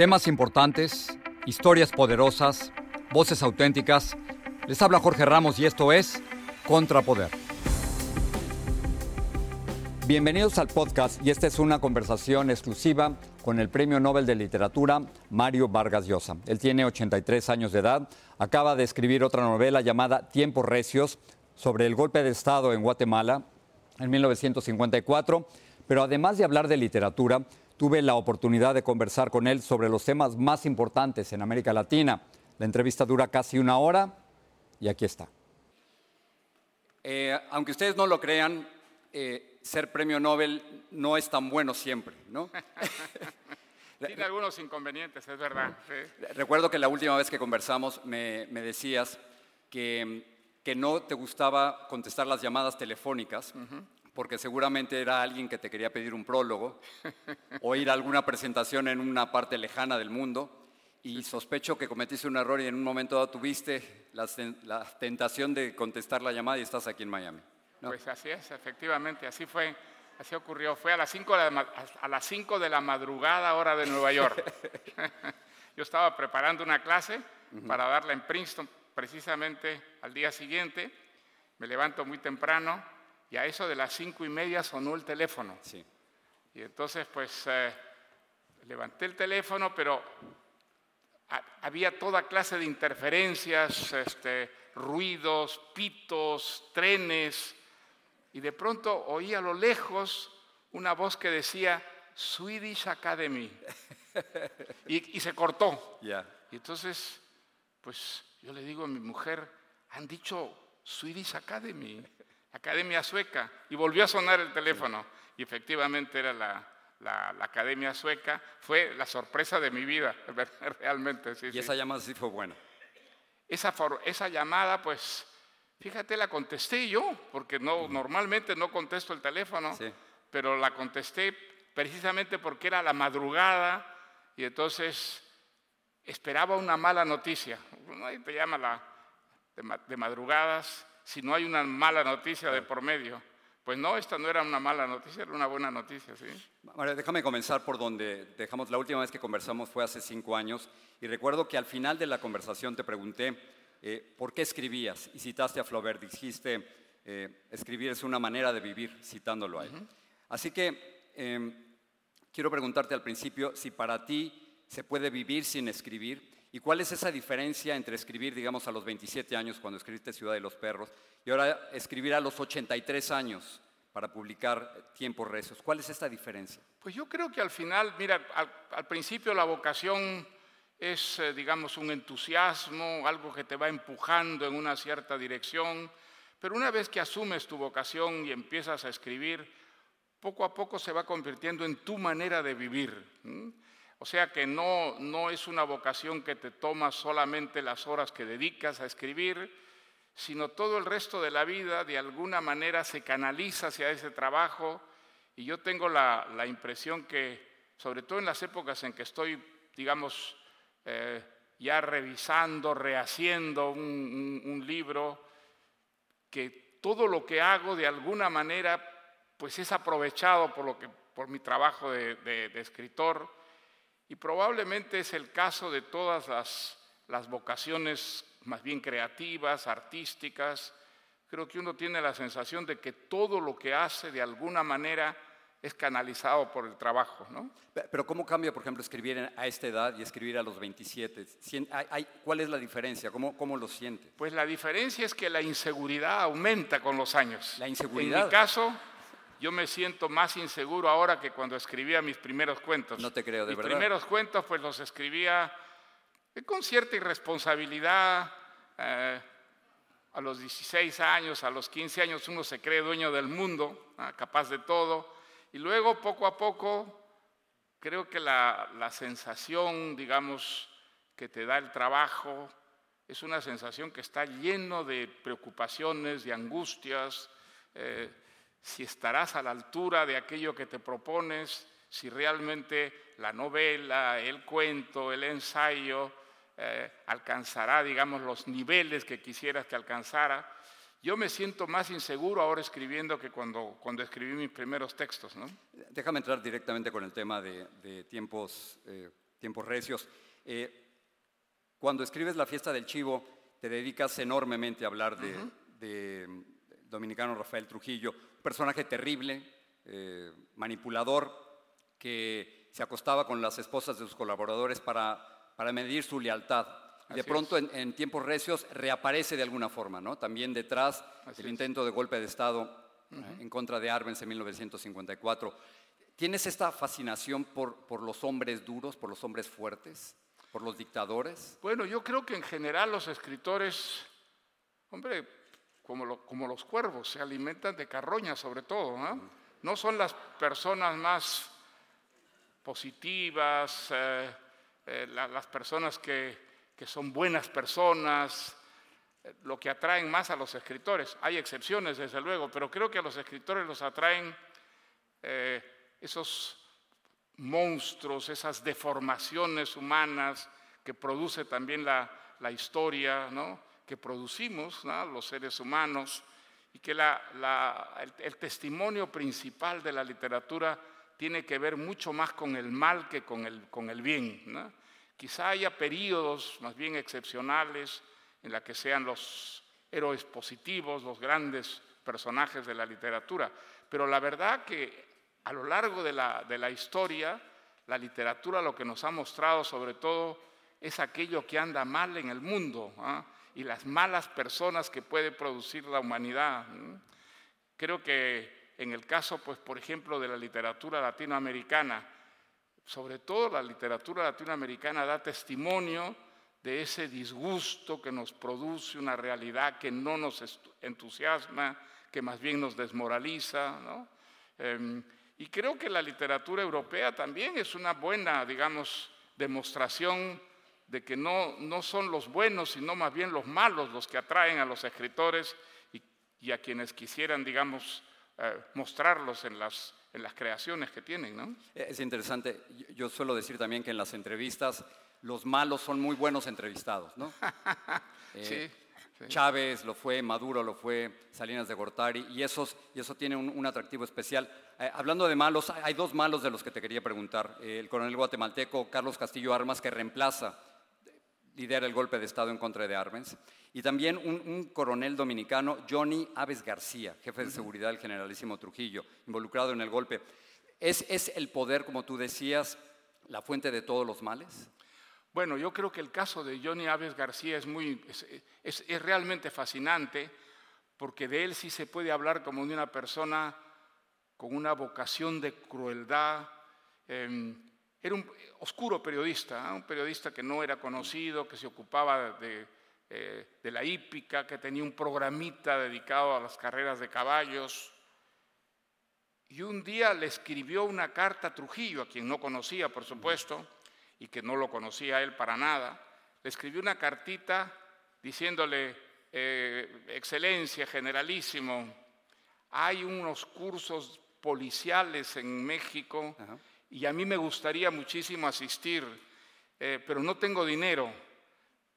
Temas importantes, historias poderosas, voces auténticas. Les habla Jorge Ramos y esto es Contrapoder. Bienvenidos al podcast y esta es una conversación exclusiva con el Premio Nobel de Literatura Mario Vargas Llosa. Él tiene 83 años de edad, acaba de escribir otra novela llamada Tiempos Recios sobre el golpe de Estado en Guatemala en 1954, pero además de hablar de literatura, tuve la oportunidad de conversar con él sobre los temas más importantes en América Latina. La entrevista dura casi una hora y aquí está. Eh, aunque ustedes no lo crean, eh, ser premio Nobel no es tan bueno siempre, ¿no? Tiene algunos inconvenientes, es verdad. Recuerdo que la última vez que conversamos me, decías que, que, no te gustaba contestar las llamadas telefónicas porque seguramente era alguien que te quería pedir un prólogo o ir a alguna presentación en una parte lejana del mundo y sospecho que cometiste un error y en un momento dado tuviste la, tentación de contestar la llamada y estás aquí en Miami. Pues así es, efectivamente, así fue, así ocurrió. Fue a las 5 de, la, a las 5 de la madrugada hora de Nueva York. Yo estaba preparando una clase para darla en Princeton precisamente al día siguiente. Me levanto muy temprano, y a eso de las cinco y media sonó el teléfono. Sí. Y entonces, pues, eh, levanté el teléfono, pero había toda clase de interferencias, este, ruidos, pitos, trenes, y de pronto oí a lo lejos una voz que decía Swedish Academy. y, se cortó. Y entonces, pues yo le digo a mi mujer, han dicho Swedish Academy. Academia Sueca, y volvió a sonar el teléfono. Y efectivamente era la, Academia Sueca. Fue la sorpresa de mi vida, realmente. y esa llamada sí fue buena. Esa, esa llamada, pues, fíjate, la contesté yo, porque no, normalmente no contesto el teléfono, pero la contesté precisamente porque era la madrugada y entonces esperaba una mala noticia. Ahí te llama la, de madrugadas si no hay una mala noticia de por medio. Pues no, esta no era una mala noticia, era una buena noticia, ¿sí? María, déjame comenzar por donde dejamos. La última vez que conversamos fue hace cinco años y recuerdo que al final de la conversación te pregunté eh, por qué escribías y citaste a Flaubert. Dijiste, eh, escribir es una manera de vivir, citándolo a él. Así que em, quiero preguntarte al principio si para ti se puede vivir sin escribir ¿Y cuál es esa diferencia entre escribir, digamos, a los 27 años cuando escribiste Ciudad de los Perros y ahora escribir a los 83 años para publicar Tiempos Rezos? ¿Cuál es esta diferencia? Pues yo creo que al final, mira, al, principio la vocación es, eh, digamos, un entusiasmo, algo que te va empujando en una cierta dirección, pero una vez que asumes tu vocación y empiezas a escribir, poco a poco se va convirtiendo en tu manera de vivir. O sea que no, no es una vocación que te toma solamente las horas que dedicas a escribir, sino todo el resto de la vida de alguna manera se canaliza hacia ese trabajo. Y yo tengo la, impresión que, sobre todo en las épocas en que estoy, digamos, eh, ya revisando, rehaciendo un, libro, que todo lo que hago de alguna manera pues es aprovechado por, lo que, por mi trabajo de escritor y probablemente es el caso de todas las, vocaciones más bien creativas, artísticas. Creo que uno tiene la sensación de que todo lo que hace de alguna manera es canalizado por el trabajo, ¿no? Pero ¿cómo cambia, por ejemplo, escribir a esta edad y escribir a los 27? ¿Cuál es la diferencia? ¿Cómo, ¿Cómo lo siente? Pues la diferencia es que la inseguridad aumenta con los años. La inseguridad. En mi caso, yo me siento más inseguro ahora que cuando escribía mis primeros cuentos. No te creo, de mis primeros cuentos pues los escribía con cierta irresponsabilidad. Eh, a los 16 años, a los 15 años uno se cree dueño del mundo, ah, capaz de todo. Y luego poco a poco creo que la, sensación, digamos, que te da el trabajo es una sensación que está lleno de preocupaciones, de angustias. Eh, si estarás a la altura de aquello que te propones, si realmente la novela, el cuento, el ensayo eh, alcanzará, digamos, los niveles que quisieras que alcanzara. Yo me siento más inseguro ahora escribiendo que cuando, cuando escribí mis primeros textos. ¿no? Déjame entrar directamente con el tema de, tiempos, eh, Tiempos Recios. Eh, cuando escribes La fiesta del chivo, te dedicas enormemente a hablar de, dominicano Rafael Trujillo, personaje terrible, eh, manipulador, que se acostaba con las esposas de sus colaboradores para, para medir su lealtad. de pronto, en, tiempos recios, reaparece de alguna forma, ¿no? También detrás del intento de golpe de Estado en contra de Arbenz en 1954. ¿Tienes esta fascinación por, por los hombres duros, por los hombres fuertes, por los dictadores? Bueno, yo creo que en general los escritores, hombre, como, los cuervos, se alimentan de carroña sobre todo, ¿no? Son las personas más positivas, eh, eh, las personas que, que, son buenas personas, eh, lo que atraen más a los escritores. Hay excepciones, desde luego, pero creo que a los escritores los atraen esos monstruos, esas deformaciones humanas que produce también la, la historia, ¿no? Que producimos los seres humanos y que la, el, testimonio principal de la literatura tiene que ver mucho más con el mal que con el, con el bien. Quizá haya periodos más bien excepcionales en la que sean los héroes positivos, los grandes personajes de la literatura, pero la verdad que a lo largo de la, de la historia, la literatura lo que nos ha mostrado sobre todo es aquello que anda mal en el mundo ¿ah? Y las malas personas que puede producir la humanidad. Creo que en el caso, pues, por ejemplo, de la literatura latinoamericana, sobre todo la literatura latinoamericana da testimonio de ese disgusto que nos produce una realidad que no nos entusiasma, que más bien nos desmoraliza. ¿no? Em, y creo que la literatura europea también es una buena, digamos, demostración de que no, no son los buenos, sino más bien los malos los que atraen a los escritores y, a quienes quisieran, digamos, eh, mostrarlos en las, en las creaciones que tienen. ¿no? Es interesante. Yo suelo decir también que en las entrevistas los malos son muy buenos entrevistados. ¿no? sí. Chávez lo fue, Maduro lo fue, Salinas de Gortari, y, esos, y eso tiene un, atractivo especial. Eh, hablando de malos, hay dos malos de los que te quería preguntar. Eh, el coronel guatemalteco Carlos Castillo Armas, que reemplaza, lidera el golpe de Estado en contra de Arbenz, y también un, coronel dominicano, Johnny Aves García, jefe de seguridad del generalísimo Trujillo, involucrado en el golpe. ¿Es, ¿Es el poder, como tú decías, la fuente de todos los males? Bueno, yo creo que el caso de Johnny Aves García es, muy, es, realmente fascinante porque de él sí se puede hablar como de una persona con una vocación de crueldad. Em, era un oscuro periodista, ¿eh? un periodista que no era conocido, que se ocupaba de, eh, de, la hípica, que tenía un programita dedicado a las carreras de caballos. Y un día le escribió una carta a Trujillo, a quien no conocía, por supuesto y que no lo conocía él para nada, le escribió una cartita diciéndole, eh, excelencia, generalísimo, hay unos cursos policiales en México y a mí me gustaría muchísimo asistir, eh, pero no tengo dinero.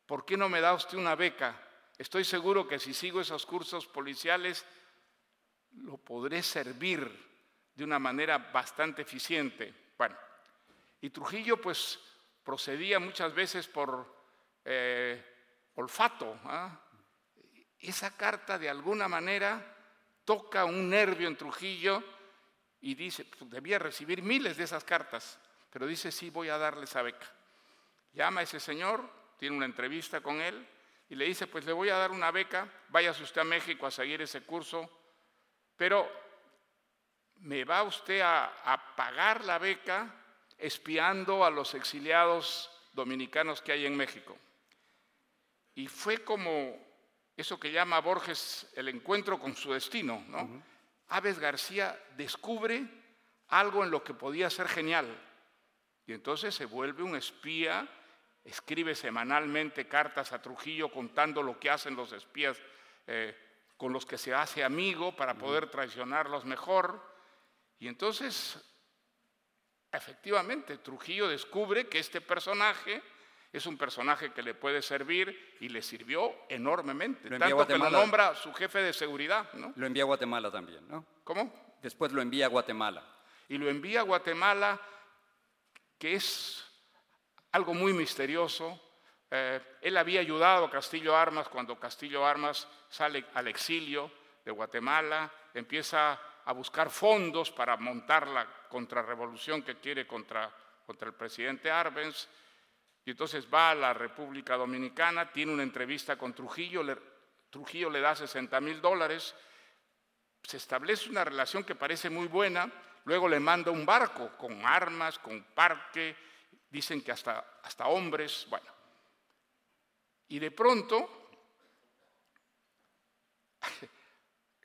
¿Por qué no me da usted una beca? Estoy seguro que si sigo esos cursos policiales, lo podré servir de una manera bastante eficiente. Bueno, y Trujillo pues procedía muchas veces por eh, olfato. ¿ah? Esa carta de alguna manera toca un nervio en Trujillo y dice, pues, debía recibir miles de esas cartas, pero dice, sí, voy a darle esa beca. Llama a ese señor, tiene una entrevista con él y le dice, pues le voy a dar una beca, váyase usted a México a seguir ese curso, pero me va usted a pagar la beca espiando a los exiliados dominicanos que hay en México. Y fue como eso que llama Borges el encuentro con su destino. ¿no? Aves García descubre algo en lo que podía ser genial. Y entonces se vuelve un espía, escribe semanalmente cartas a Trujillo contando lo que hacen los espías eh, con los que se hace amigo para poder traicionarlos mejor. Y entonces Efectivamente, Trujillo descubre que este personaje es un personaje que le puede servir y le sirvió enormemente. tanto que lo nombra su jefe de seguridad. ¿no? Lo envía a Guatemala también, ¿no? ¿Cómo? Después lo envía a Guatemala. Y lo envía a Guatemala, que es algo muy misterioso. Eh, él había ayudado a Castillo Armas cuando Castillo Armas sale al exilio de Guatemala, empieza a buscar fondos para montar la contrarrevolución que quiere contra, contra el presidente Arbenz. Y entonces va a la República Dominicana, tiene una entrevista con Trujillo, Trujillo le da 60 mil dólares, se establece una relación que parece muy buena, luego le manda un barco con armas, con parque, dicen que hasta, hasta hombres, bueno. Y de pronto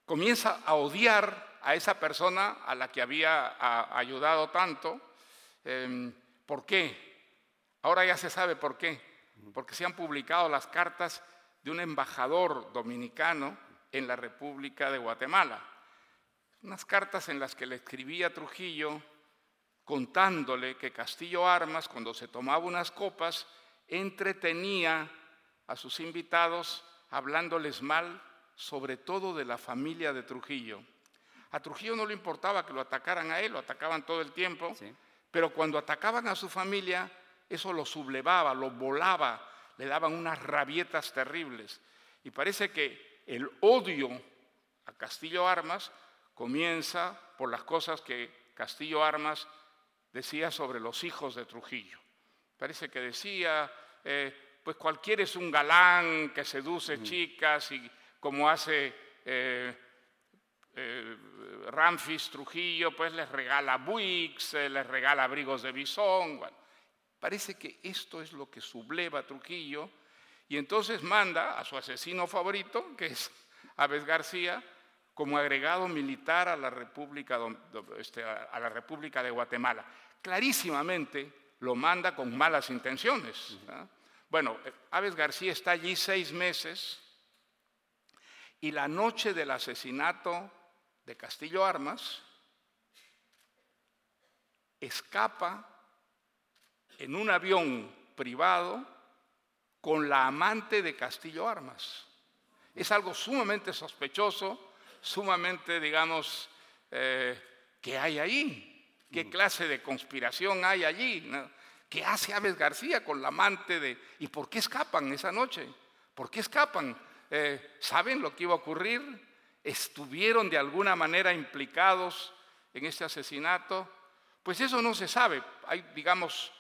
comienza a odiar a esa persona a la que había ayudado tanto. Em, ¿Por qué? Ahora ya se sabe por qué. Porque se han publicado las cartas de un embajador dominicano en la República de Guatemala. Unas cartas en las que le escribía Trujillo contándole que Castillo Armas, cuando se tomaba unas copas, entretenía a sus invitados hablándoles mal, sobre todo de la familia de Trujillo. A Trujillo no le importaba que lo atacaran a él, lo atacaban todo el tiempo, pero cuando atacaban a su familia, eso lo sublevaba, lo volaba, le daban unas rabietas terribles. Y parece que el odio a Castillo Armas comienza por las cosas que Castillo Armas decía sobre los hijos de Trujillo. Parece que decía, eh, pues cualquiera es un galán que seduce chicas y como hace eh, eh, Ramfis Trujillo, pues les regala buicks, les regala abrigos de bisón. Parece que esto es lo que subleva Trujillo y entonces manda a su asesino favorito, que es Aves García, como agregado militar a la República, este, a la República de Guatemala. Clarísimamente lo manda con malas intenciones. Bueno, eh, Aves García está allí seis meses y la noche del asesinato de Castillo Armas escapa en un avión privado con la amante de Castillo Armas. Es algo sumamente sospechoso, sumamente, digamos, eh, ¿qué hay ahí? ¿Qué clase de conspiración hay allí? ¿Qué hace Aves García con la amante de... ¿Y por qué escapan esa noche? ¿Por qué escapan? Eh, ¿Saben lo que iba a ocurrir? ¿Estuvieron de alguna manera implicados en este asesinato? Pues eso no se sabe. Hay, digamos,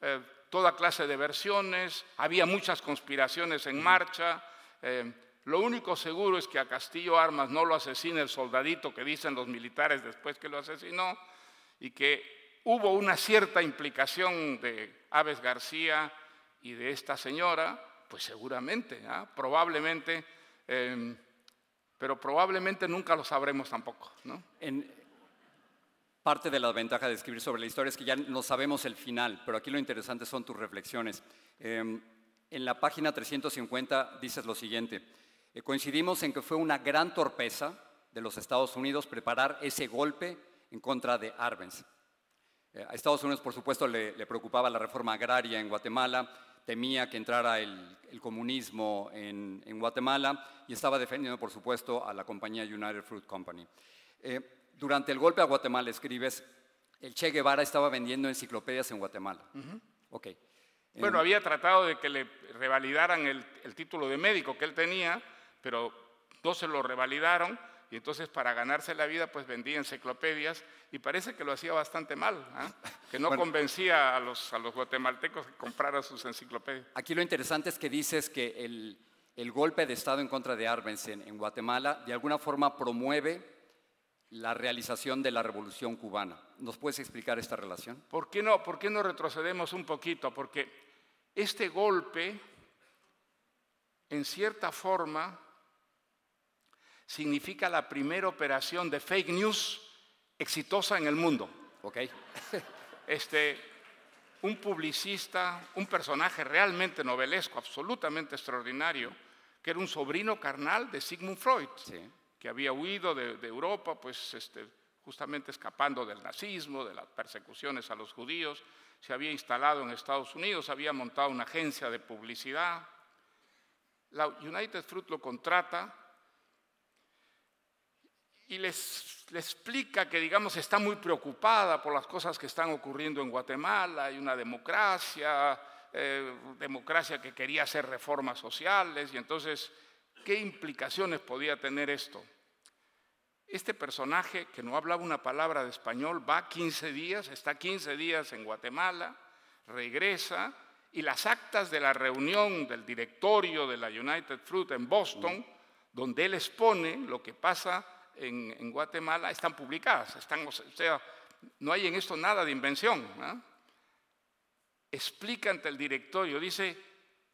eh, toda clase de versiones, había muchas conspiraciones en marcha. Eh, lo único seguro es que a Castillo Armas no lo asesina el soldadito que dicen los militares después que lo asesinó y que hubo una cierta implicación de Aves García y de esta señora, pues seguramente, ¿ah? probablemente, em, pero probablemente nunca lo sabremos tampoco. ¿no? En, parte de la ventaja de escribir sobre la historia es que ya no sabemos el final, pero aquí lo interesante son tus reflexiones. Em, en la página 350 dices lo siguiente, eh, coincidimos en que fue una gran torpeza de los Estados Unidos preparar ese golpe en contra de Arbenz. Eh, a Estados Unidos, por supuesto, le, preocupaba la reforma agraria en Guatemala, temía que entrara el, comunismo en, Guatemala y estaba defendiendo, por supuesto, a la compañía United Fruit Company. Durante el golpe a Guatemala escribes, el Che Guevara estaba vendiendo enciclopedias en Guatemala. Bueno, había tratado de que le revalidaran el, título de médico que él tenía, pero no se lo revalidaron y entonces para ganarse la vida pues vendía enciclopedias y parece que lo hacía bastante mal, ¿ah? que no convencía a los, a los guatemaltecos que compraran sus enciclopedias. Aquí lo interesante es que dices que el, el golpe de Estado en contra de Arbenz en Guatemala de alguna forma promueve la realización de la revolución cubana. ¿Nos puedes explicar esta relación? ¿Por qué no, por qué no retrocedemos un poquito? Porque este golpe, en cierta forma, significa la primera operación de fake news exitosa en el mundo. ¿Ok? Este, un publicista, un personaje realmente novelesco, absolutamente extraordinario, que era un sobrino carnal de Sigmund Freud. Sí que había huido de, Europa, pues este, justamente escapando del nazismo, de las persecuciones a los judíos, se había instalado en Estados Unidos, había montado una agencia de publicidad. La United Fruit lo contrata y les, explica que, digamos, está muy preocupada por las cosas que están ocurriendo en Guatemala, hay una democracia, eh, democracia que quería hacer reformas sociales y entonces, ¿qué implicaciones podía tener esto? Este personaje que no hablaba una palabra de español va 15 días, está 15 días en Guatemala, regresa y las actas de la reunión del directorio de la United Fruit en Boston, donde él expone lo que pasa en, Guatemala, están publicadas. O sea, no hay en esto nada de invención. Explica ante el directorio, dice,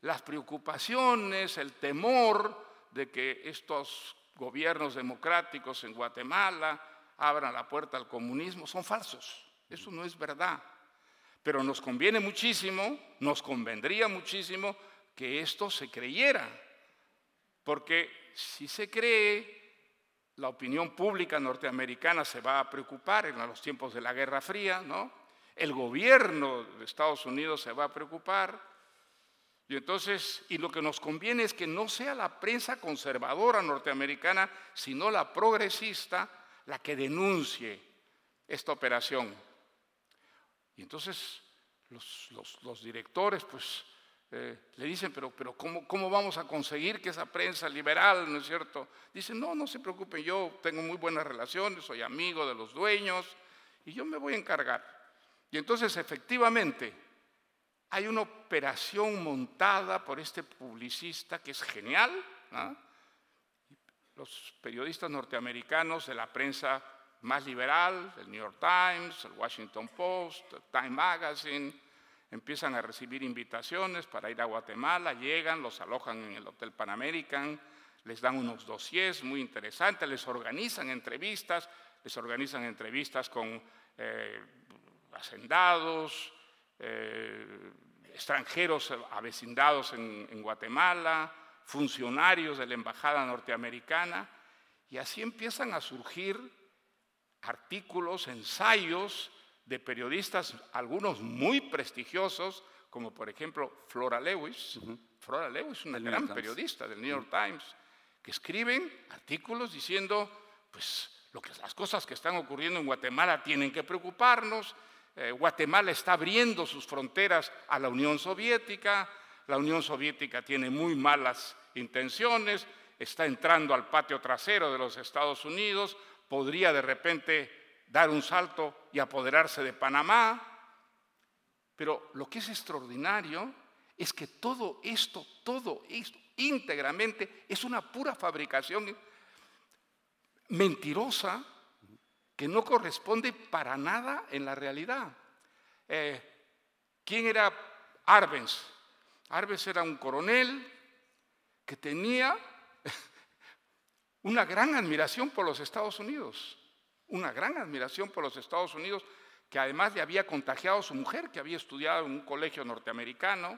las preocupaciones, el temor de que estos gobiernos democráticos en Guatemala abran la puerta al comunismo son falsos. Eso no es verdad. Pero nos conviene muchísimo, nos convendría muchísimo que esto se creyera. Porque si se cree, la opinión pública norteamericana se va a preocupar en los tiempos de la Guerra Fría, ¿no? El gobierno de Estados Unidos se va a preocupar. Y entonces, y lo que nos conviene es que no sea la prensa conservadora norteamericana, sino la progresista, la que denuncie esta operación. Y entonces los, directores pues eh, le dicen, pero, pero ¿cómo, ¿cómo vamos a conseguir que esa prensa liberal, ¿no es cierto? Dicen, no, no se preocupen, yo tengo muy buenas relaciones, soy amigo de los dueños y yo me voy a encargar. Y entonces efectivamente hay una operación montada por este publicista que es genial. Los periodistas norteamericanos de la prensa más liberal, el New York Times, el Washington Post, Time Magazine, empiezan a recibir invitaciones para ir a Guatemala, llegan, los alojan en el Hotel Pan American, les dan unos dossiers muy interesantes, les organizan entrevistas, les organizan entrevistas con eh, hacendados, eh, extranjeros avecindados en Guatemala, funcionarios de la Embajada norteamericana, y así empiezan a surgir artículos, ensayos de periodistas, algunos muy prestigiosos, como por ejemplo Flora Lewis. Flora Lewis, una gran periodista del New York Times, que escriben artículos diciendo, pues lo que, las cosas que están ocurriendo en Guatemala tienen que preocuparnos. Eh, Guatemala está abriendo sus fronteras a la Unión Soviética. La Unión Soviética tiene muy malas intenciones, está entrando al patio trasero de los Estados Unidos podría de repente dar un salto y apoderarse de Panamá. Pero lo que es extraordinario es que todo esto, todo esto, íntegramente, es una pura fabricación mentirosa que no corresponde para nada en la realidad. Eh, ¿Quién era Arbenz? Arbenz era un coronel que tenía una gran admiración por los Estados Unidos, una gran admiración por los Estados Unidos, que además le había contagiado a su mujer, que había estudiado en un colegio norteamericano,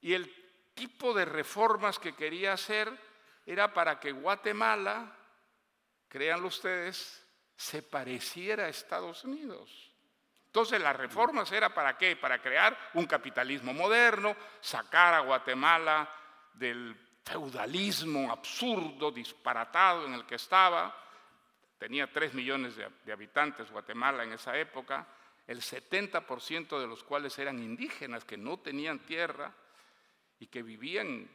y el tipo de reformas que quería hacer era para que Guatemala, créanlo ustedes, se pareciera a Estados Unidos. Entonces las reformas era para qué? Para crear un capitalismo moderno, sacar a Guatemala del feudalismo absurdo, disparatado en el que estaba. Tenía 3 millones de, habitantes Guatemala en esa época, el 70% de los cuales eran indígenas que no tenían tierra y que vivían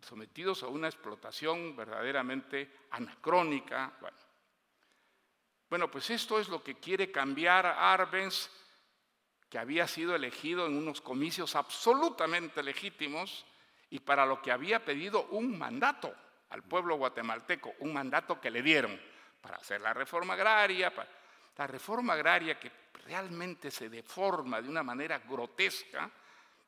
sometidos a una explotación verdaderamente anacrónica. Bueno, bueno pues esto es lo que quiere cambiar Arbenz, que había sido elegido en unos comicios absolutamente legítimos y para lo que había pedido un mandato al pueblo guatemalteco, un mandato que le dieron para hacer la reforma agraria, la reforma agraria que realmente se deforma de una manera grotesca,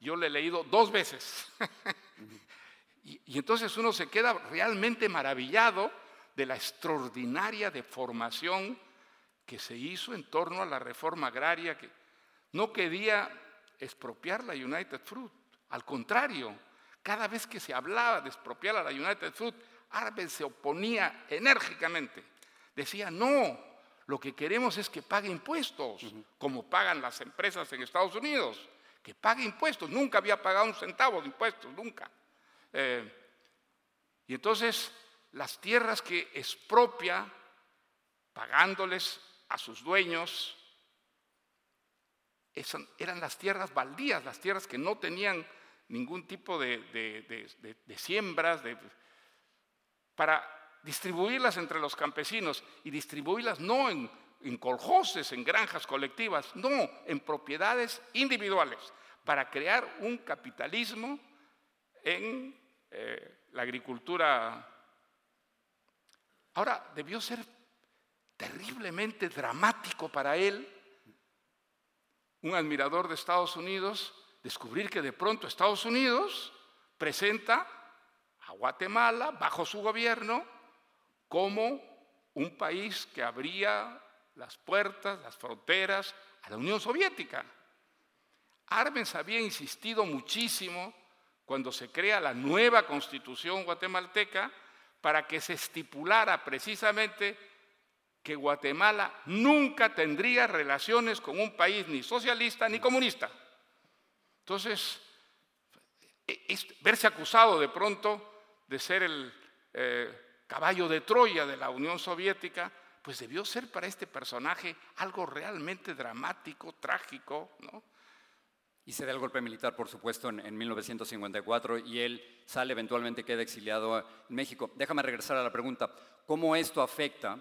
yo le he leído dos veces. y, y entonces uno se queda realmente maravillado de la extraordinaria deformación que se hizo en torno a la reforma agraria, que no quería expropiar la United Fruit, al contrario, cada vez que se hablaba de expropiar a la United Fruit, Arbenz se oponía enérgicamente. Decía, no, lo que queremos es que pague impuestos, como pagan las empresas en Estados Unidos, que pague impuestos. Nunca había pagado un centavo de impuestos, nunca. Eh, y entonces las tierras que expropia, pagándoles a sus dueños, eran las tierras baldías, las tierras que no tenían ningún tipo de, siembras, para distribuirlas entre los campesinos y distribuirlas no en, en en granjas colectivas, no, en propiedades individuales, para crear un capitalismo en eh, la agricultura. Ahora, debió ser terriblemente dramático para él, un admirador de Estados Unidos, descubrir que de pronto Estados Unidos presenta a Guatemala bajo su gobierno como un país que abría las puertas, las fronteras a la Unión Soviética. Arbenz había insistido muchísimo cuando se crea la nueva constitución guatemalteca para que se estipulara precisamente que Guatemala nunca tendría relaciones con un país ni socialista ni comunista. Entonces, e, verse acusado de pronto de ser el eh, caballo de Troya de la Unión Soviética, pues debió ser para este personaje algo realmente dramático, trágico, ¿no? Y se da el golpe militar, por supuesto, en, 1954 y él sale, eventualmente queda exiliado en México. Déjame regresar a la pregunta, ¿cómo esto afecta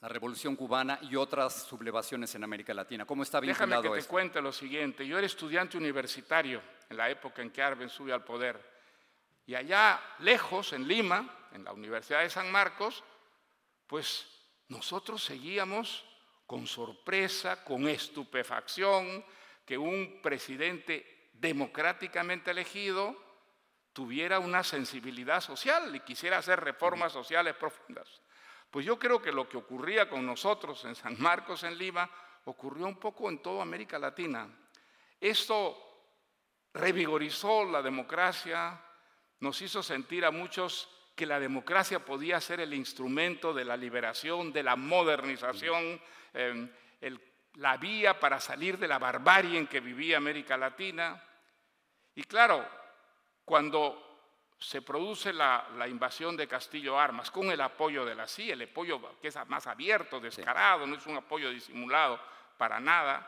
la Revolución Cubana y otras sublevaciones en América Latina? ¿Cómo está vinculado Déjame que te cuente lo siguiente. Yo era estudiante universitario en la época en que Arben sube al poder. Y allá lejos, en Lima, en la Universidad de San Marcos, pues nosotros seguíamos con sorpresa, con estupefacción, que un presidente democráticamente elegido tuviera una sensibilidad social y quisiera hacer reformas sociales profundas. Pues yo creo que lo que ocurría con nosotros en San Marcos, en Lima, ocurrió un poco en toda América Latina. Esto revigorizó la democracia, nos hizo sentir a muchos que la democracia podía ser el instrumento de la liberación, de la modernización, el la vía para salir de la barbarie en que vivía América Latina. Y claro, cuando se produce la, invasión de Castillo Armas con el apoyo de la CIA, el apoyo que es más abierto, descarado, no es un apoyo disimulado para nada,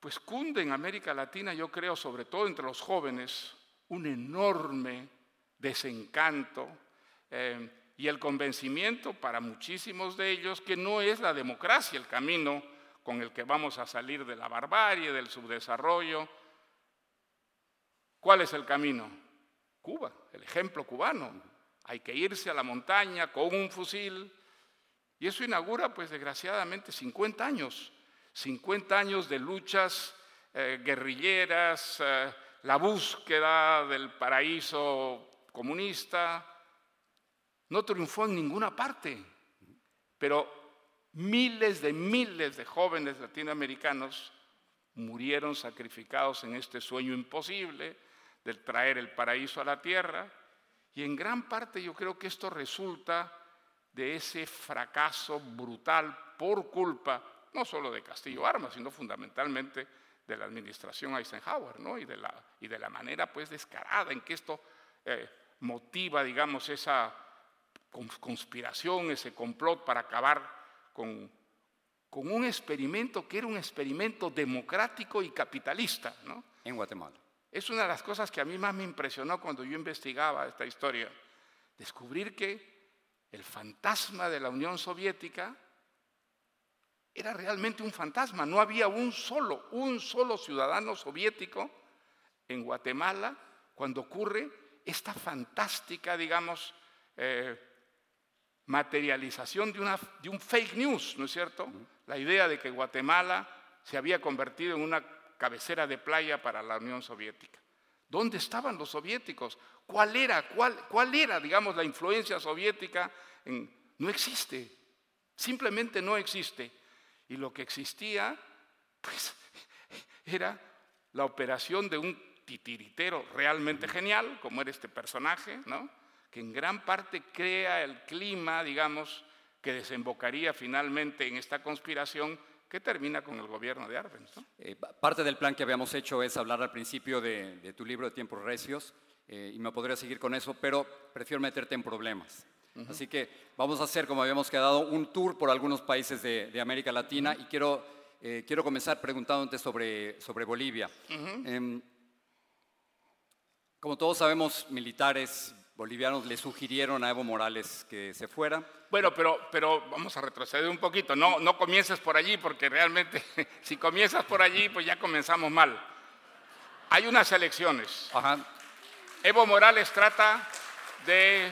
pues cunde en América Latina, yo creo, sobre todo entre los jóvenes, un enorme desencanto, eh, y el convencimiento para muchísimos de ellos que no es la democracia el camino con el que vamos a salir de la barbarie, del subdesarrollo. ¿Cuál es el camino? Cuba, el ejemplo cubano. Hay que irse a la montaña con un fusil. Y eso inaugura, pues desgraciadamente, 50 años. 50 años de luchas eh, guerrilleras, eh, la búsqueda del paraíso comunista, no triunfó en ninguna parte, pero miles de miles de jóvenes latinoamericanos murieron sacrificados en este sueño imposible de traer el paraíso a la tierra. Y en gran parte yo creo que esto resulta de ese fracaso brutal por culpa no solo de Castillo Armas, sino fundamentalmente de la administración Eisenhower, y, de la, y de la manera pues descarada en que esto eh, motiva, digamos, esa conspiración, ese complot para acabar con, con un experimento que era un experimento democrático y capitalista. En Guatemala. Es una de las cosas que a mí más me impresionó cuando yo investigaba esta historia. Descubrir que el fantasma de la Unión Soviética era realmente un fantasma. No había un solo, un solo ciudadano soviético en Guatemala cuando ocurre esta fantástica, digamos, eh, materialización de, una, de un fake news, ¿no es cierto? La idea de que Guatemala se había convertido en una cabecera de playa para la Unión Soviética. ¿Dónde estaban los soviéticos? ¿Cuál era, cuál, cuál era digamos, la influencia soviética? no existe, simplemente no existe. Y lo que existía, pues, era la operación de un titiritero realmente genial, como era este personaje, ¿no? que en gran parte crea el clima, digamos, que desembocaría finalmente en esta conspiración que termina con el gobierno de Arbenz. Eh, parte del plan que habíamos hecho es hablar al principio de, tu libro de Tiempos Recios, eh, y me podría seguir con eso, pero prefiero meterte en problemas. Así que vamos a hacer, como habíamos quedado, un tour por algunos países de, América Latina y quiero eh, quiero comenzar preguntándote sobre, sobre Bolivia. Em, como todos sabemos, militares bolivianos le sugirieron a Evo Morales que se fuera. Bueno, pero, pero vamos a retroceder un poquito. No, no comiences por allí, porque realmente si comienzas por allí, pues ya comenzamos mal. Hay unas elecciones. Evo Morales trata de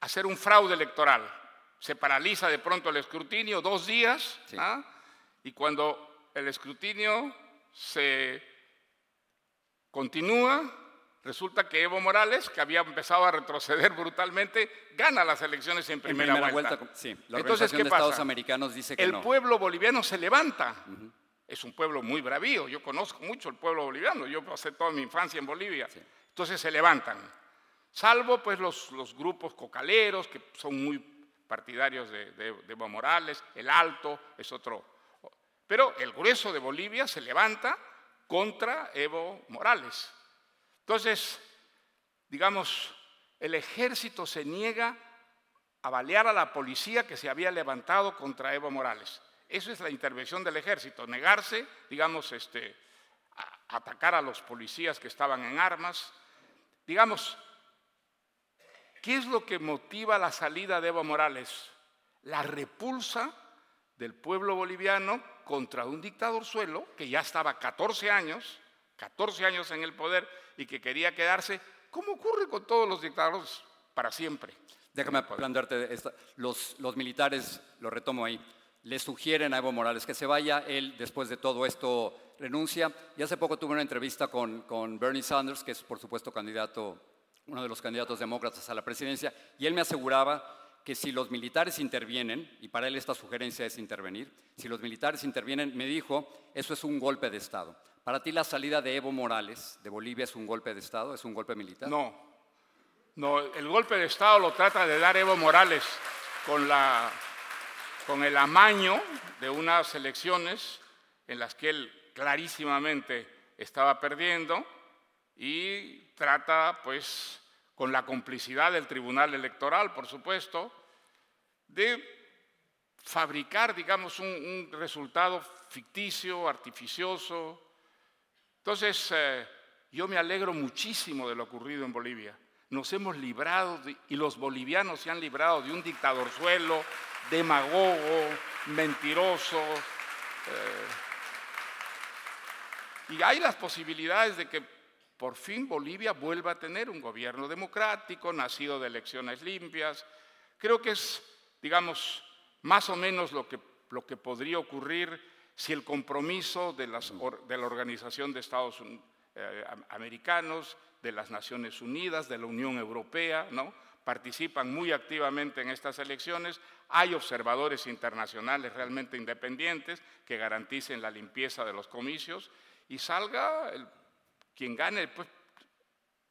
hacer un fraude electoral. Se paraliza de pronto el escrutinio dos días ¿ah? y cuando el escrutinio se continúa, resulta que Evo Morales, que había empezado a retroceder brutalmente, gana las elecciones en primera, vuelta. Sí, la Entonces, ¿qué de Estados Americanos dice que el pueblo boliviano se levanta. Es un pueblo muy bravío. Yo conozco mucho el pueblo boliviano. Yo pasé toda mi infancia en Bolivia. Entonces se levantan. Salvo pues los, los, grupos cocaleros que son muy partidarios de, Evo Morales. El Alto es otro. Pero el grueso de Bolivia se levanta contra Evo Morales. Entonces, digamos, el ejército se niega a balear a la policía que se había levantado contra Evo Morales. Eso es la intervención del ejército, negarse, digamos, este, a atacar a los policías que estaban en armas. Digamos, ¿qué es lo que motiva la salida de Evo Morales? La repulsa del pueblo boliviano contra un dictador suelo que ya estaba 14 años, 14 años en el poder y que quería quedarse, como ocurre con todos los dictadores, para siempre. Déjame plantearte, los, los militares, lo retomo ahí, le sugieren a Evo Morales que se vaya, él después de todo esto renuncia. Y hace poco tuve una entrevista con, con Bernie Sanders, que es por supuesto candidato, uno de los candidatos demócratas a la presidencia, y él me aseguraba que si los militares intervienen, y para él esta sugerencia es intervenir, si los militares intervienen, me dijo, eso es un golpe de Estado. ¿Para ti la salida de Evo Morales de Bolivia es un golpe de Estado, es un golpe militar? No, no, el golpe de Estado lo trata de dar Evo Morales con la con el amaño de unas elecciones en las que él clarísimamente estaba perdiendo y trata, pues, con la complicidad del Tribunal Electoral, por supuesto, de fabricar, digamos, un, resultado ficticio, artificioso. Entonces, eh, yo me alegro muchísimo de lo ocurrido en Bolivia. Nos hemos librado, y los bolivianos se han librado de un dictadorzuelo, demagogo, mentiroso. Eh, y hay las posibilidades de que por fin Bolivia vuelva a tener un gobierno democrático, nacido de elecciones limpias. Creo que es, digamos, más o menos lo que, lo que podría ocurrir si el compromiso de, las, de la Organización de Estados eh, Americanos, de las Naciones Unidas, de la Unión Europea, ¿no? participan muy activamente en estas elecciones. Hay observadores internacionales realmente independientes que garanticen la limpieza de los comicios y salga quien gane pues,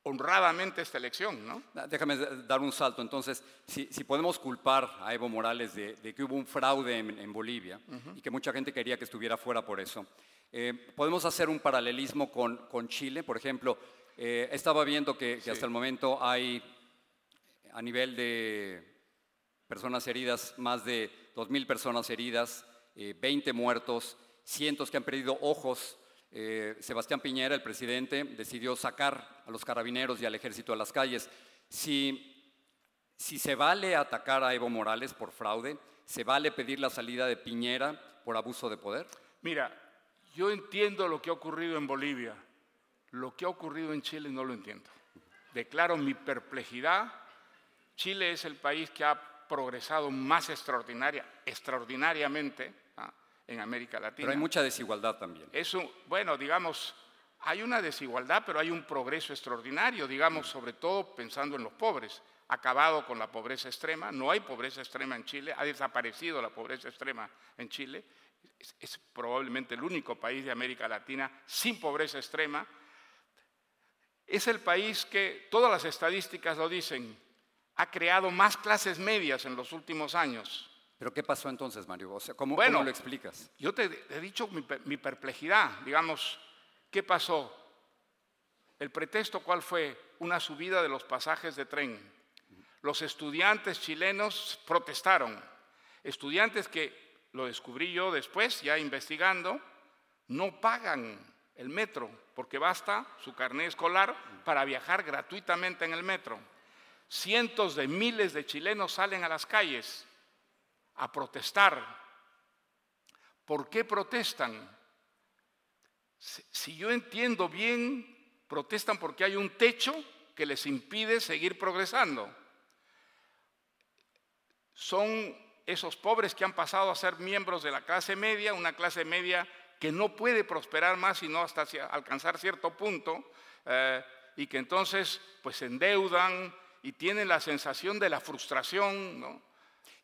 honradamente esta elección. ¿no? Ah, déjame dar un salto. Entonces, si, podemos culpar a Evo Morales de, que hubo un fraude en, Bolivia y que mucha gente quería que estuviera fuera por eso, eh, podemos hacer un paralelismo con, con Chile. Por ejemplo, eh, estaba viendo que, hasta el momento hay a nivel de personas heridas, más de 2.000 personas heridas, 20 eh, muertos, cientos que han perdido ojos. Eh, Sebastián Piñera, el presidente, decidió sacar a los carabineros y al ejército a las calles. Si, si se vale atacar a Evo Morales por fraude, ¿se vale pedir la salida de Piñera por abuso de poder? Mira, yo entiendo lo que ha ocurrido en Bolivia. Lo que ha ocurrido en Chile no lo entiendo. Declaro mi perplejidad Chile es el país que ha progresado más extraordinaria, extraordinariamente. En América Latina. Pero hay mucha desigualdad también. bueno, digamos, hay una desigualdad, pero hay un progreso extraordinario, digamos, sobre todo pensando en los pobres. Acabado con la pobreza extrema, no hay pobreza extrema en Chile, ha desaparecido la pobreza extrema en Chile. es probablemente el único país de América Latina sin pobreza extrema. Es el país que todas las estadísticas lo dicen, ha creado más clases medias en los últimos años. ¿Pero qué pasó entonces, Mario? ¿cómo, lo explicas? Yo te he dicho mi, perplejidad, digamos, ¿qué pasó? ¿El pretexto cuál fue? Una subida de los pasajes de tren. Los estudiantes chilenos protestaron, estudiantes que lo descubrí yo después, ya investigando, no pagan el metro, porque basta su carnet escolar para viajar gratuitamente en el metro. Cientos de miles de chilenos salen a las calles a protestar. ¿Por qué protestan? Si yo entiendo bien, protestan porque hay un techo que les impide seguir progresando. Son esos pobres que han pasado a ser miembros de la clase media, una clase media que no puede prosperar más sino hasta alcanzar cierto punto, eh, y que entonces pues se endeudan y tienen la sensación de la frustración. ¿no?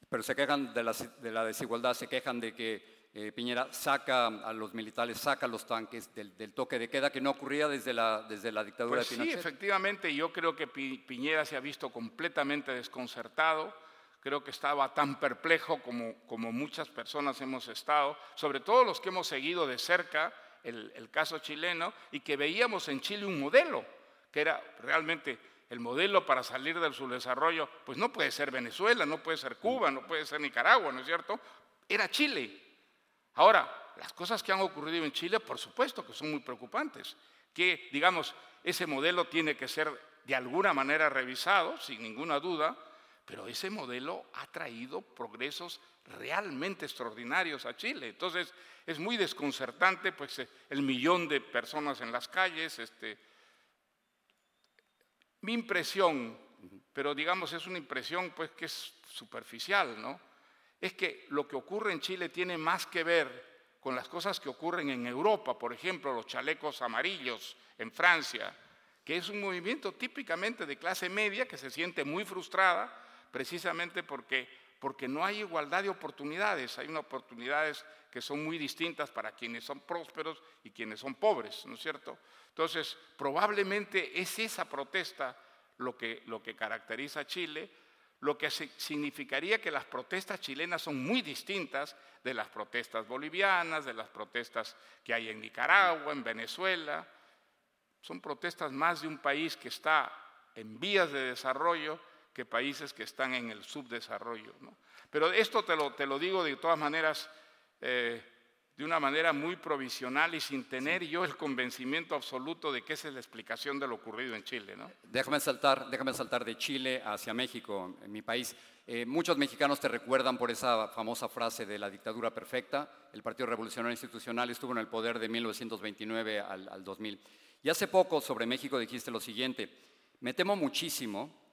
Pero se quejan de la, desigualdad, se quejan de que eh, Piñera saca a los militares, saca los tanques del, toque de queda que no ocurría desde la, desde la dictadura pues de Pinochet. Sí, efectivamente, yo creo que Piñera se ha visto completamente desconcertado creo que estaba tan perplejo como, como muchas personas hemos estado, sobre todo los que hemos seguido de cerca el, el caso chileno y que veíamos en Chile un modelo, que era realmente el modelo para salir del subdesarrollo, pues no puede ser Venezuela, no puede ser Cuba, no puede ser Nicaragua, ¿no es cierto? Era Chile. Ahora, las cosas que han ocurrido en Chile, por supuesto que son muy preocupantes, que, digamos, ese modelo tiene que ser de alguna manera revisado, sin ninguna duda, pero ese modelo ha traído progresos realmente extraordinarios a Chile. Entonces, es muy desconcertante pues, el millón de personas en las calles. Este. Mi impresión, pero digamos es una impresión pues, que es superficial, ¿no? es que lo que ocurre en Chile tiene más que ver con las cosas que ocurren en Europa, por ejemplo, los chalecos amarillos en Francia, que es un movimiento típicamente de clase media que se siente muy frustrada precisamente porque, porque no hay igualdad de oportunidades, hay unas oportunidades que son muy distintas para quienes son prósperos y quienes son pobres, ¿no es cierto? Entonces, probablemente es esa protesta lo que, lo que caracteriza a Chile, lo que significaría que las protestas chilenas son muy distintas de las protestas bolivianas, de las protestas que hay en Nicaragua, en Venezuela. Son protestas más de un país que está en vías de desarrollo que países que están en el subdesarrollo. Pero esto te lo, te lo, digo de todas maneras, eh, de una manera muy provisional y sin tener yo el convencimiento absoluto de que esa es la explicación de lo ocurrido en Chile. ¿no? Déjame, saltar, déjame saltar de Chile hacia México, en mi país. Eh, muchos mexicanos te recuerdan por esa famosa frase de la dictadura perfecta. El Partido Revolucionario Institucional estuvo en el poder de 1929 al, al 2000. Y hace poco sobre México dijiste lo siguiente, me temo muchísimo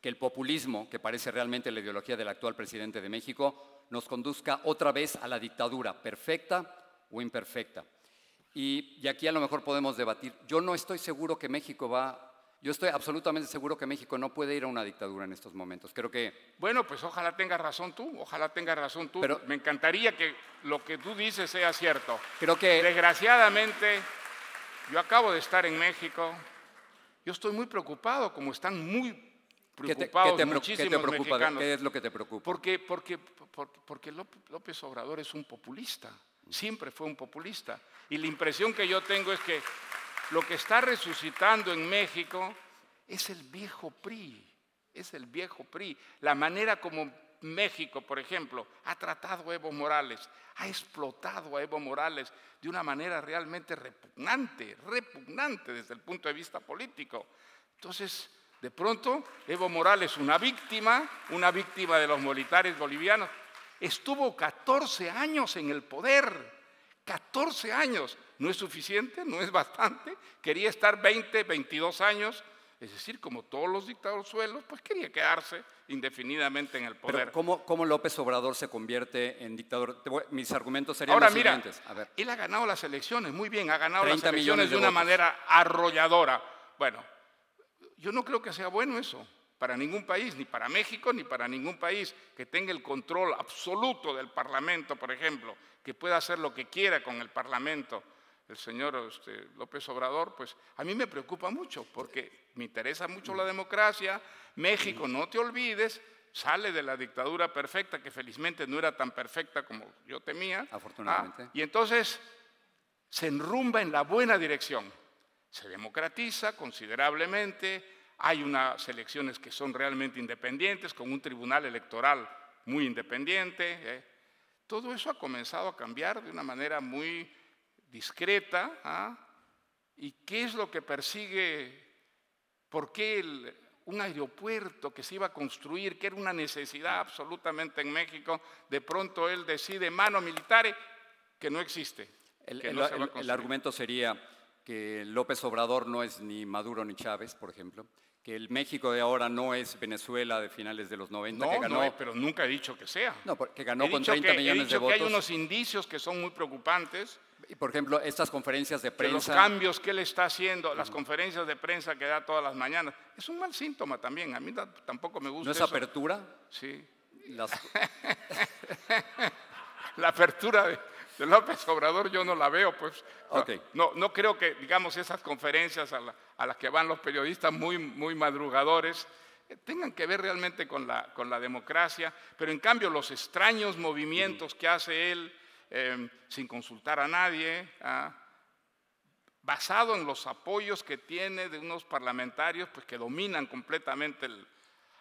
que el populismo, que parece realmente la ideología del actual presidente de México, nos conduzca otra vez a la dictadura, perfecta o imperfecta. Y, aquí a lo mejor podemos debatir. Yo no estoy seguro que México va, yo estoy absolutamente seguro que México no puede ir a una dictadura en estos momentos. Creo que... Bueno, pues ojalá tengas razón tú, ojalá tengas razón tú. Pero, Me encantaría que lo que tú dices sea cierto. Creo que... Desgraciadamente, yo acabo de estar en México, yo estoy muy preocupado, como están muy preocupados ¿Qué mexicanos. ¿Qué es lo que te preocupa? Porque, porque, porque, López Obrador es un populista, siempre fue un populista. Y la impresión que yo tengo es que lo que está resucitando en México es el viejo PRI, es el viejo PRI. La manera como México, por ejemplo, ha tratado a Evo Morales, ha explotado a Evo Morales de una manera realmente repugnante, repugnante desde el punto de vista político. Entonces, de pronto, Evo Morales, una víctima, una víctima de los militares bolivianos, estuvo 14 años en el poder. 14 años. ¿No es suficiente? ¿No es bastante? Quería estar 20, 22 años. Es decir, como todos los dictadores suelos, pues quería quedarse indefinidamente en el poder. ¿cómo, ¿cómo, López Obrador se convierte en dictador? mis argumentos serían los siguientes. A ver. Él ha ganado las elecciones, muy bien, ha ganado las elecciones de, de una manera arrolladora. Bueno, yo no creo que sea bueno eso para ningún país, ni para México, ni para ningún país que tenga el control absoluto del Parlamento, por ejemplo, que pueda hacer lo que quiera con el Parlamento. El señor este, López Obrador, pues a mí me preocupa mucho porque me interesa mucho la democracia. México, no te olvides, sale de la dictadura perfecta, que felizmente no era tan perfecta como yo temía. Afortunadamente. Ah, y entonces se enrumba en la buena dirección se democratiza considerablemente, hay unas elecciones que son realmente independientes, con un tribunal electoral muy independiente, ¿eh? Todo eso ha comenzado a cambiar de una manera muy discreta. ¿ah? ¿Y qué es lo que persigue? ¿Por qué un aeropuerto que se iba a construir, que era una necesidad absolutamente en México, de pronto él decide mano militar que no existe? el argumento sería que López Obrador no es ni Maduro ni Chávez, por ejemplo, que el México de ahora no es Venezuela de finales de los 90. No, que ganó, no, pero nunca he dicho que sea. No, que ganó con 30 millones de votos. Que hay unos indicios que son muy preocupantes. Y por ejemplo, estas conferencias de prensa. los cambios que él está haciendo, las conferencias de prensa que da todas las mañanas, es un mal síntoma también. A mí tampoco me gusta. ¿No es apertura? Sí. la apertura de, de López Obrador yo no la veo, pues. No, no creo que, digamos, esas conferencias a, las que van los periodistas muy, muy madrugadores eh, tengan que ver realmente con la, con la democracia, pero en cambio los extraños movimientos que hace él em, sin consultar a nadie, ah, basado en los apoyos que tiene de unos parlamentarios pues, que dominan completamente el...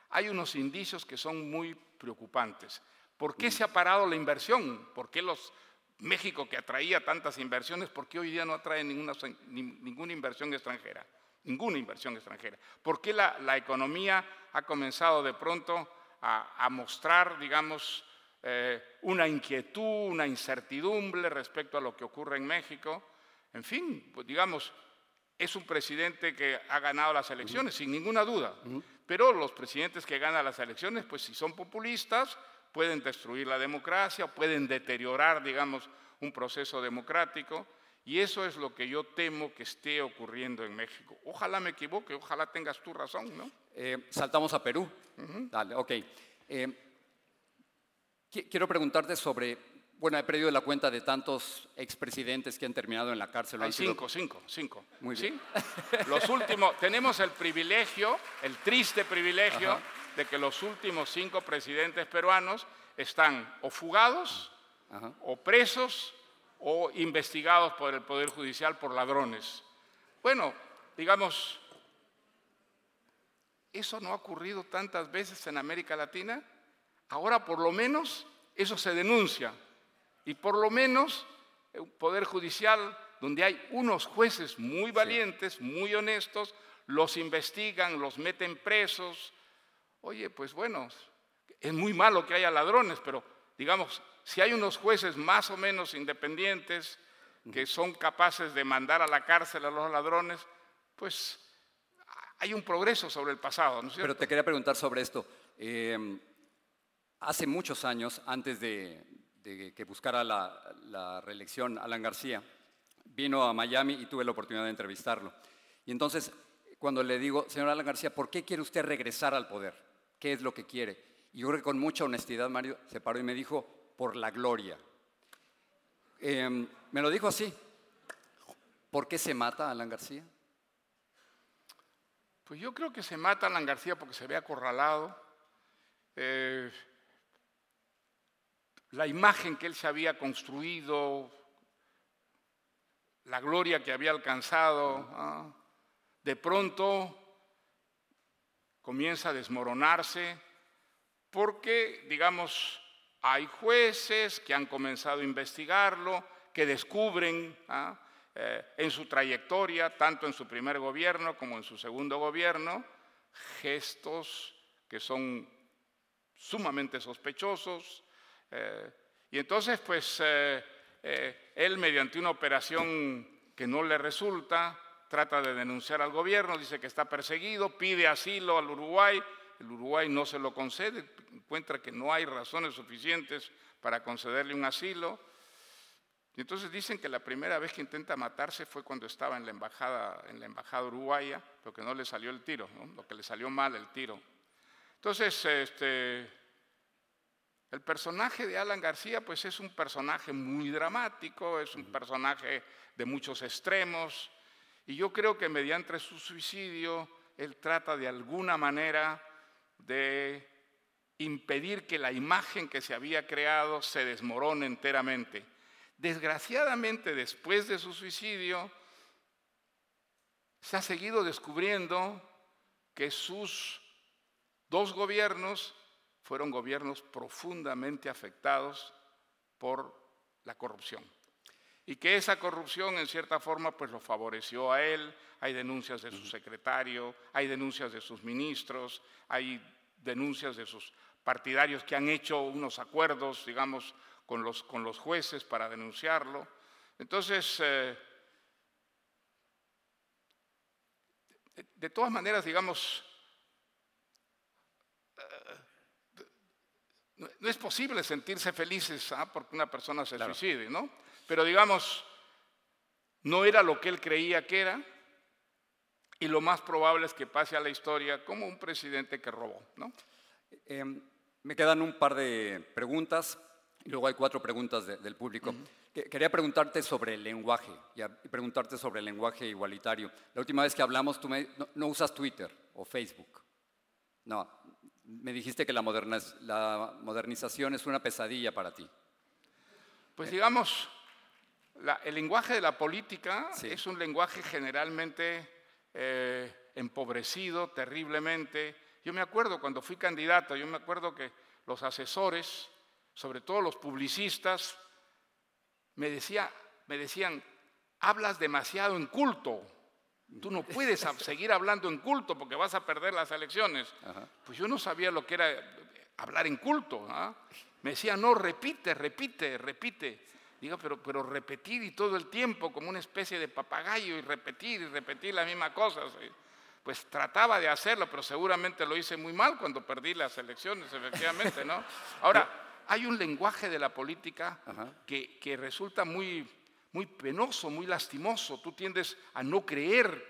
Hay unos indicios que son muy preocupantes. ¿Por qué se ha parado la inversión? ¿Por qué los México que atraía tantas inversiones, ¿por qué hoy día no atrae ninguna, ninguna inversión extranjera? Ninguna inversión extranjera. ¿Por qué la, economía ha comenzado de pronto a, mostrar, digamos, eh, una inquietud, una incertidumbre respecto a lo que ocurre en México? En fin, pues digamos, es un presidente que ha ganado las elecciones, sin ninguna duda. Pero los presidentes que ganan las elecciones, pues si son populistas, pueden destruir la democracia, pueden deteriorar, digamos, un proceso democrático. Y eso es lo que yo temo que esté ocurriendo en México. Ojalá me equivoque, ojalá tengas tu razón, ¿no? Eh, saltamos a Perú. Dale, ok. Eh, quiero preguntarte sobre, bueno, he perdido la cuenta de tantos expresidentes que han terminado en la cárcel. Hay cinco, cinco, cinco. Muy bien. Los últimos, tenemos el privilegio, el triste privilegio de que los últimos cinco presidentes peruanos están o fugados, o presos, o investigados por el Poder Judicial por ladrones. Bueno, digamos, eso no ha ocurrido tantas veces en América Latina. Ahora por lo menos eso se denuncia. Y por lo menos el Poder Judicial, donde hay unos jueces muy valientes, muy honestos, los investigan, los meten presos, Oye, pues bueno, es muy malo que haya ladrones, pero digamos, si hay unos jueces más o menos independientes que son capaces de mandar a la cárcel a los ladrones, pues hay un progreso sobre el pasado. ¿no es Pero te quería preguntar sobre esto. Em, hace muchos años, antes de, que buscara la, la, reelección Alan García, vino a Miami y tuve la oportunidad de entrevistarlo. Y entonces, cuando le digo, señor Alan García, ¿por qué quiere usted regresar al poder? Qué es lo que quiere. Y yo creo que con mucha honestidad Mario se paró y me dijo, por la gloria. Em, me lo dijo así. ¿Por qué se mata Alan García? Pues yo creo que se mata Alan García porque se ve acorralado. Eh, la imagen que él se había construido, la gloria que había alcanzado, de pronto comienza a desmoronarse porque, digamos, hay jueces que han comenzado a investigarlo, que descubren ¿ah? eh, en su trayectoria, tanto en su primer gobierno como en su segundo gobierno, gestos que son sumamente sospechosos. Eh, y entonces, pues, eh, él mediante una operación que no le resulta, trata de denunciar al gobierno, dice que está perseguido, pide asilo al Uruguay, el Uruguay no se lo concede, encuentra que no hay razones suficientes para concederle un asilo. Y entonces dicen que la primera vez que intenta matarse fue cuando estaba en la embajada, en la embajada uruguaya, pero que no le salió el tiro, lo que le salió mal el tiro. Entonces, este, el personaje de Alan García, pues es un personaje muy dramático, es un personaje de muchos extremos, y yo creo que mediante su suicidio, él trata de alguna manera de impedir que la imagen que se había creado se desmorone enteramente. Desgraciadamente, después de su suicidio, se ha seguido descubriendo que sus dos gobiernos fueron gobiernos profundamente afectados por la corrupción. Y que esa corrupción en cierta forma pues lo favoreció a él, hay denuncias de su secretario, hay denuncias de sus ministros, hay denuncias de sus partidarios que han hecho unos acuerdos, digamos, con los, con los jueces para denunciarlo. Entonces, eh, de, todas maneras, digamos, eh, no, es posible sentirse felices ¿ah? porque una persona se suicide, ¿no? Pero digamos, no era lo que él creía que era, y lo más probable es que pase a la historia como un presidente que robó. ¿no? Em, me quedan un par de preguntas y luego hay cuatro preguntas del público. Quería preguntarte sobre el lenguaje y preguntarte sobre el lenguaje igualitario. La última vez que hablamos tú no, usas Twitter o Facebook. No, me dijiste que la, la modernización es una pesadilla para ti. Pues digamos, el lenguaje de la política es un lenguaje generalmente eh, empobrecido terriblemente. Yo me acuerdo cuando fui candidato, yo me acuerdo que los asesores, sobre todo los publicistas, me, decía, me decían, hablas demasiado en culto. Tú no puedes seguir hablando en culto porque vas a perder las elecciones. Pues yo no sabía lo que era hablar en culto. ¿ah? Me decía, no, repite, repite, repite. Digo, pero, pero repetir y todo el tiempo como una especie de papagayo y repetir y repetir la misma cosa. Pues trataba de hacerlo, pero seguramente lo hice muy mal cuando perdí las elecciones, efectivamente, ¿no? Ahora, hay un lenguaje de la política que, que, resulta muy, muy penoso, muy lastimoso. Tú tiendes a no creer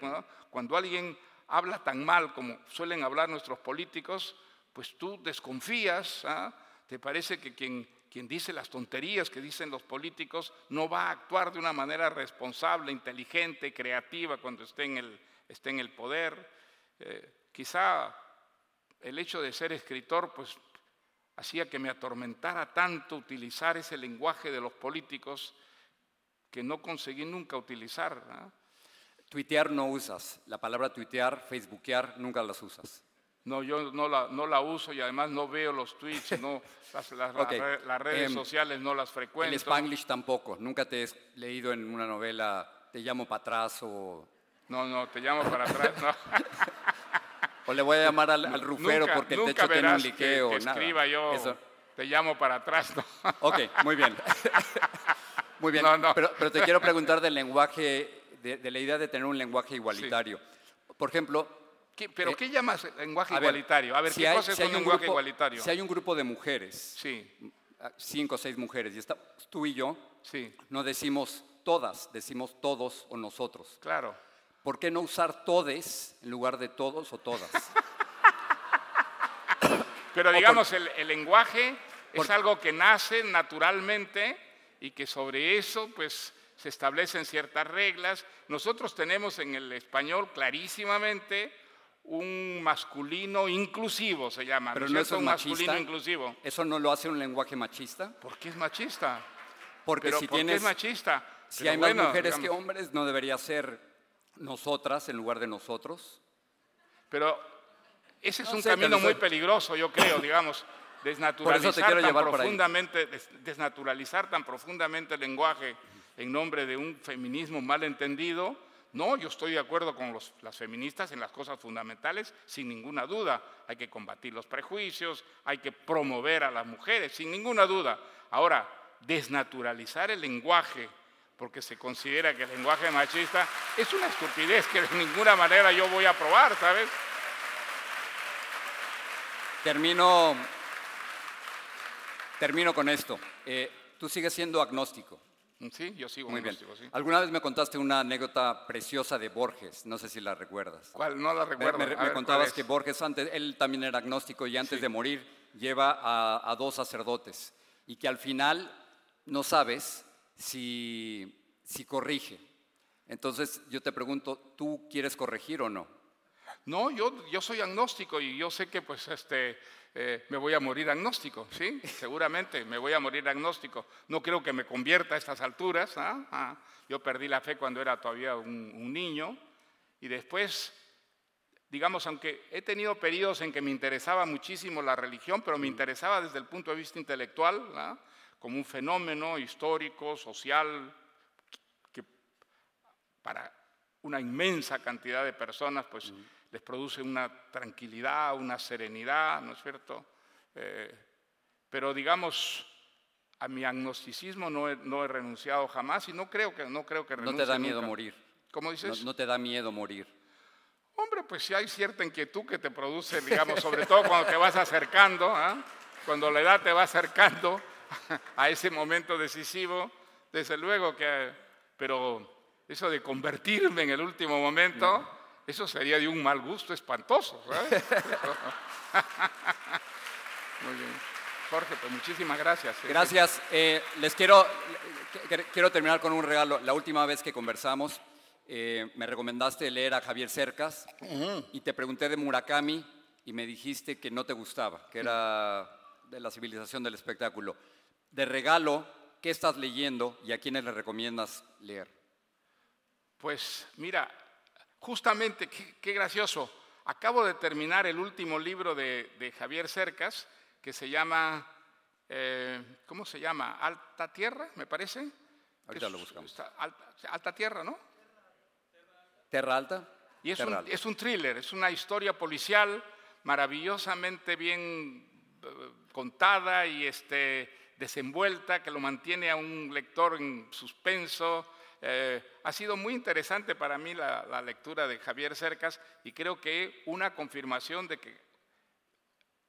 cuando alguien habla tan mal como suelen hablar nuestros políticos, pues tú desconfías, ¿ah? te parece que quien quien dice las tonterías que dicen los políticos no va a actuar de una manera responsable, inteligente, creativa cuando esté en el, esté en el poder. Eh, quizá el hecho de ser escritor pues hacía que me atormentara tanto utilizar ese lenguaje de los políticos que no conseguí nunca utilizar. Tuitear no usas. La palabra tuitear, facebookear, nunca las usas. No, yo no la, no la uso y además no veo los tweets, no, las, las, redes em, sociales no las frecuento. El Spanglish tampoco. Nunca te he leído en una novela, te llamo para atrás o... No, no, te llamo para atrás, no. o le voy a llamar al, rufero porque el techo tiene un liqueo. Que, que escriba yo, te llamo para atrás, ¿no? ok, muy bien. muy bien, Pero, pero, te quiero preguntar del lenguaje, de, la idea de tener un lenguaje igualitario. Por ejemplo, ¿Pero eh, qué llamas lenguaje igualitario? A ver, ¿qué cosa es un lenguaje igualitario? Si hay un grupo de mujeres, sí. Ah, cinco o seis mujeres, y está, tú y yo, sí. no decimos todas, decimos todos o nosotros. Claro. ¿Por qué no usar todes en lugar de todos o todas? Pero digamos, el, lenguaje es algo que nace naturalmente y que sobre eso, pues, se establecen ciertas reglas. Nosotros tenemos en el español clarísimamente un masculino inclusivo, se llama. Pero no, es un masculino inclusivo. ¿Eso no lo hace un lenguaje machista? ¿Por qué es machista? Porque si ¿por qué es machista? Si hay más mujeres que hombres, ¿no debería ser nosotras en lugar de nosotros? Pero ese es un camino muy peligroso, yo creo, digamos. Desnaturalizar tan profundamente, desnaturalizar tan profundamente el lenguaje en nombre de un feminismo mal entendido no, yo estoy de acuerdo con las feministas en las cosas fundamentales, sin ninguna duda. Hay que combatir los prejuicios, hay que promover a las mujeres, sin ninguna duda. Ahora, desnaturalizar el lenguaje, porque se considera que el lenguaje machista es una estupidez que de ninguna manera yo voy a aprobar, ¿sabes? Termino, termino con esto. Eh, tú sigues siendo agnóstico. Sí, yo sigo. Muy bien. Alguna vez me contaste una anécdota preciosa de Borges, no sé si la recuerdas. ¿Cuál? No la recuerdo. Me, contabas que Borges, antes, él también era agnóstico y antes de morir lleva a, dos sacerdotes y que al final no sabes si, si corrige. Entonces yo te pregunto, ¿tú quieres corregir o no? No, yo, yo soy agnóstico y yo sé que pues este, eh, me voy a morir agnóstico, ¿sí? Seguramente me voy a morir agnóstico. No creo que me convierta a estas alturas. ¿ah? Ah, yo perdí la fe cuando era todavía un, niño y después, digamos, aunque he tenido periodos en que me interesaba muchísimo la religión, pero me interesaba desde el punto de vista intelectual, ¿ah? como un fenómeno histórico, social, que para una inmensa cantidad de personas pues les produce una tranquilidad, una serenidad, ¿no es cierto? Eh, pero digamos, a mi agnosticismo no he, no he, renunciado jamás y no creo que no creo que renuncie No te da miedo morir. ¿Cómo dices? No, te da miedo morir. Hombre, pues si hay cierta inquietud que te produce, digamos, sobre todo cuando te vas acercando, ¿ah? cuando la edad te va acercando a ese momento decisivo, desde luego que, pero eso de convertirme en el último momento, eso sería de un mal gusto espantoso. ¿sabes? Muy bien. Jorge, pues muchísimas gracias. ¿eh? Gracias. Eh, les quiero, quiero terminar con un regalo. La última vez que conversamos, eh, me recomendaste leer a Javier Cercas y te pregunté de Murakami y me dijiste que no te gustaba, que era de la civilización del espectáculo. De regalo, ¿qué estás leyendo y a quiénes le recomiendas leer? Pues mira, justamente, qué, gracioso. Acabo de terminar el último libro de, de Javier Cercas que se llama, eh, ¿cómo se llama? Alta Tierra, me parece. Ahorita lo buscamos. Alta, Tierra, ¿no? Terra Alta. Y es, un, es un thriller, es una historia policial maravillosamente bien eh, contada y este, desenvuelta, que lo mantiene a un lector en suspenso. Eh, ha sido muy interesante para mí la, la, lectura de Javier Cercas y creo que una confirmación de que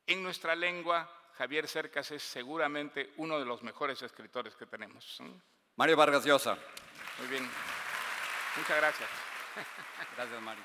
en nuestra lengua, Javier Cercas es seguramente uno de los mejores escritores que tenemos. Mario Vargas Llosa. Muy bien. Muchas gracias. Gracias, Mario.